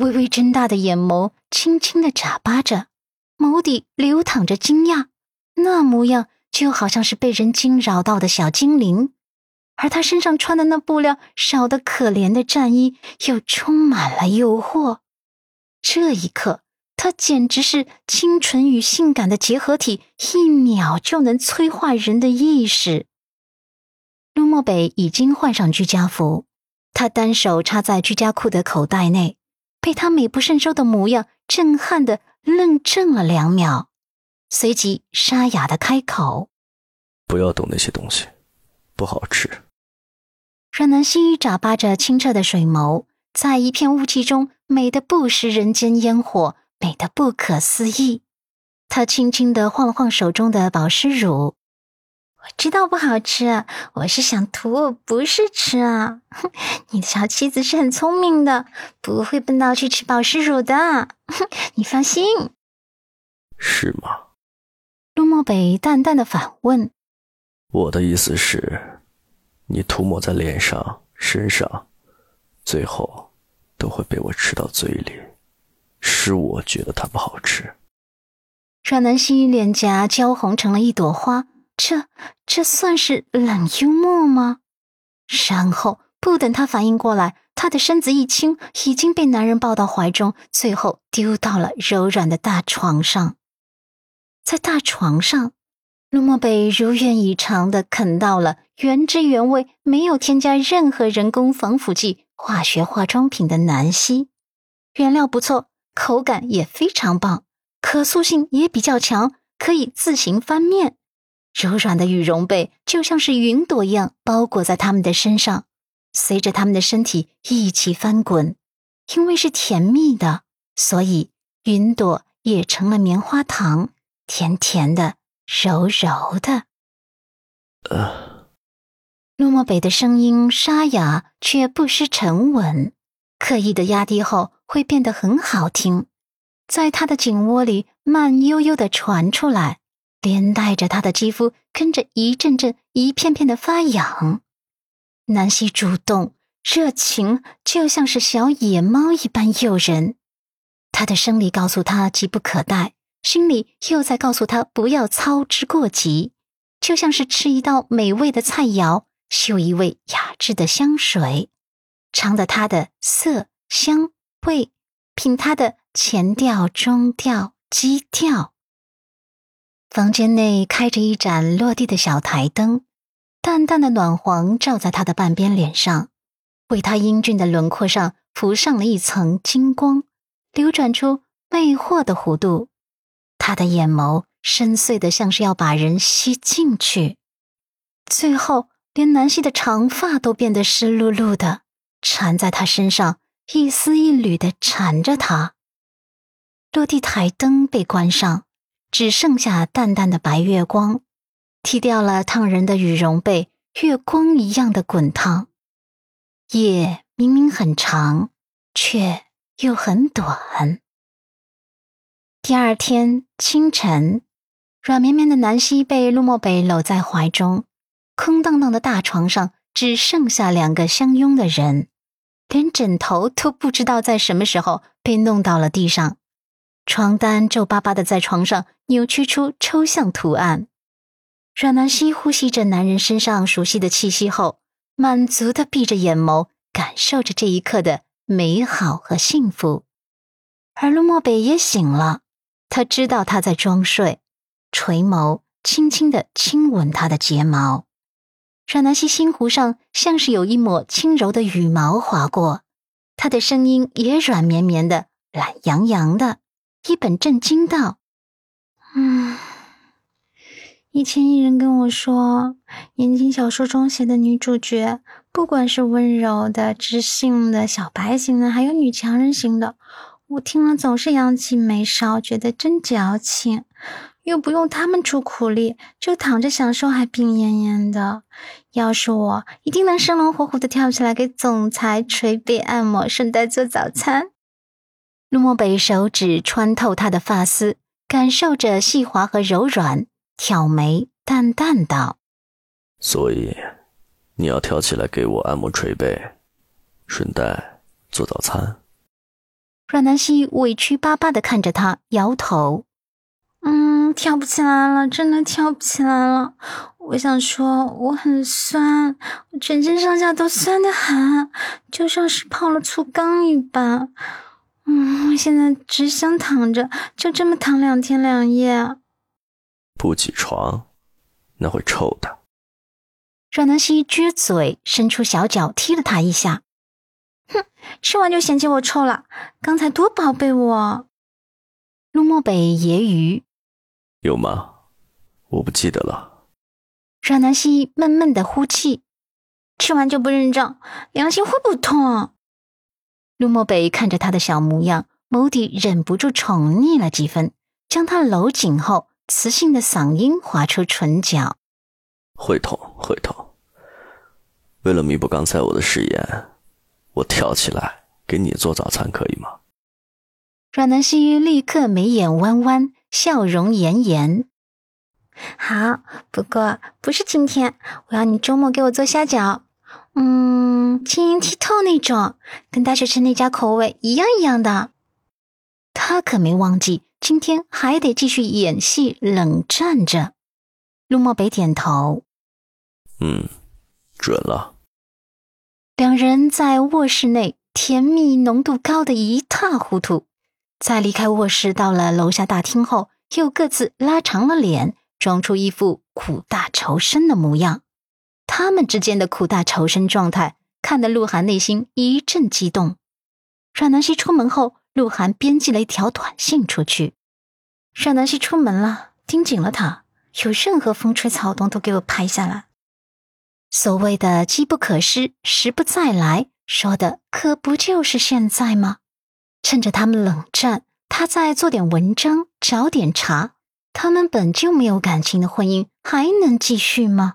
微微睁大的眼眸轻轻的眨巴着，眸底流淌着惊讶，那模样就好像是被人惊扰到的小精灵。而他身上穿的那布料少得可怜的战衣，又充满了诱惑。这一刻，他简直是清纯与性感的结合体，一秒就能催化人的意识。陆漠北已经换上居家服，他单手插在居家裤的口袋内，被他美不胜收的模样震撼的愣怔了两秒，随即沙哑的开口：“不要动那些东西，不好吃。”阮南希眨巴着清澈的水眸，在一片雾气中，美得不食人间烟火，美得不可思议。她轻轻的晃了晃手中的保湿乳，我知道不好吃，我是想涂，不是吃啊。你的小妻子是很聪明的，不会笨到去吃保湿乳的。你放心。是吗？陆漠北淡淡的反问。我的意思是。你涂抹在脸上、身上，最后都会被我吃到嘴里，是我觉得它不好吃。阮南希脸颊娇红成了一朵花，这这算是冷幽默吗？然后不等他反应过来，他的身子一轻，已经被男人抱到怀中，最后丢到了柔软的大床上。在大床上，陆漠北如愿以偿的啃到了。原汁原味，没有添加任何人工防腐剂、化学化妆品的南希，原料不错，口感也非常棒，可塑性也比较强，可以自行翻面。柔软的羽绒被就像是云朵一样包裹在他们的身上，随着他们的身体一起翻滚。因为是甜蜜的，所以云朵也成了棉花糖，甜甜的，柔柔的。呃。陆漠北的声音沙哑，却不失沉稳。刻意的压低后，会变得很好听，在他的颈窝里慢悠悠的传出来，连带着他的肌肤跟着一阵阵、一片片的发痒。南希主动、热情，就像是小野猫一般诱人。他的生理告诉他急不可待，心里又在告诉他不要操之过急，就像是吃一道美味的菜肴。嗅一味雅致的香水，尝的它的色香味，品它的前调、中调、基调。房间内开着一盏落地的小台灯，淡淡的暖黄照在他的半边脸上，为他英俊的轮廓上浮上了一层金光，流转出魅惑的弧度。他的眼眸深邃的，像是要把人吸进去，最后。连南希的长发都变得湿漉漉的，缠在他身上，一丝一缕的缠着他。落地台灯被关上，只剩下淡淡的白月光，剃掉了烫人的羽绒被，月光一样的滚烫。夜明明很长，却又很短。第二天清晨，软绵绵的南希被陆漠北搂在怀中。空荡荡的大床上只剩下两个相拥的人，连枕头都不知道在什么时候被弄到了地上，床单皱巴巴的在床上扭曲出抽象图案。阮南希呼吸着男人身上熟悉的气息后，满足的闭着眼眸，感受着这一刻的美好和幸福。而陆漠北也醒了，他知道他在装睡，垂眸轻轻的亲吻他的睫毛。阮南希心湖上像是有一抹轻柔的羽毛划过，她的声音也软绵绵的、懒洋洋的，一本正经道：“嗯，以前有人跟我说，言情小说中写的女主角，不管是温柔的、知性的、小白型的，还有女强人型的，我听了总是扬起眉梢，觉得真矫情。”又不用他们出苦力，就躺着享受，还病恹恹的。要是我，一定能生龙活虎的跳起来给总裁捶背按摩，顺带做早餐。陆漠北手指穿透他的发丝，感受着细滑和柔软，挑眉淡淡道：“所以，你要跳起来给我按摩捶背，顺带做早餐。”阮南希委屈巴巴的看着他，摇头：“嗯，跳不起来了，真的跳不起来了。我想说，我很酸，我全身上下都酸得很，就像是泡了醋缸一般。嗯，我现在只想躺着，就这么躺两天两夜。不起床，那会臭的。”阮南希撅嘴，伸出小脚踢了他一下。哼，吃完就嫌弃我臭了，刚才多宝贝我。陆漠北揶揄：“有吗？我不记得了。”阮南希闷闷的呼气：“吃完就不认账，良心会不痛？”陆漠北看着他的小模样，眸底忍不住宠溺了几分，将他搂紧后，磁性的嗓音划出唇角。会痛，会痛。为了弥补刚才我的誓言，我跳起来给你做早餐，可以吗？阮南希立刻眉眼弯弯，笑容妍妍。好，不过不是今天，我要你周末给我做虾饺，嗯，晶莹剔透那种，跟大学城那家口味一样一样的。他可没忘记，今天还得继续演戏，冷战着。陆漠北点头。嗯，准了。两人在卧室内甜蜜浓度高的一塌糊涂，在离开卧室到了楼下大厅后，又各自拉长了脸，装出一副苦大仇深的模样。他们之间的苦大仇深状态，看得鹿晗内心一阵激动。阮南希出门后，鹿晗编辑了一条短信出去：“阮南希出门了，盯紧了他，有任何风吹草动都给我拍下来。”所谓的机不可失，时不再来，说的可不就是现在吗？趁着他们冷战，他再做点文章，找点茬。他们本就没有感情的婚姻，还能继续吗？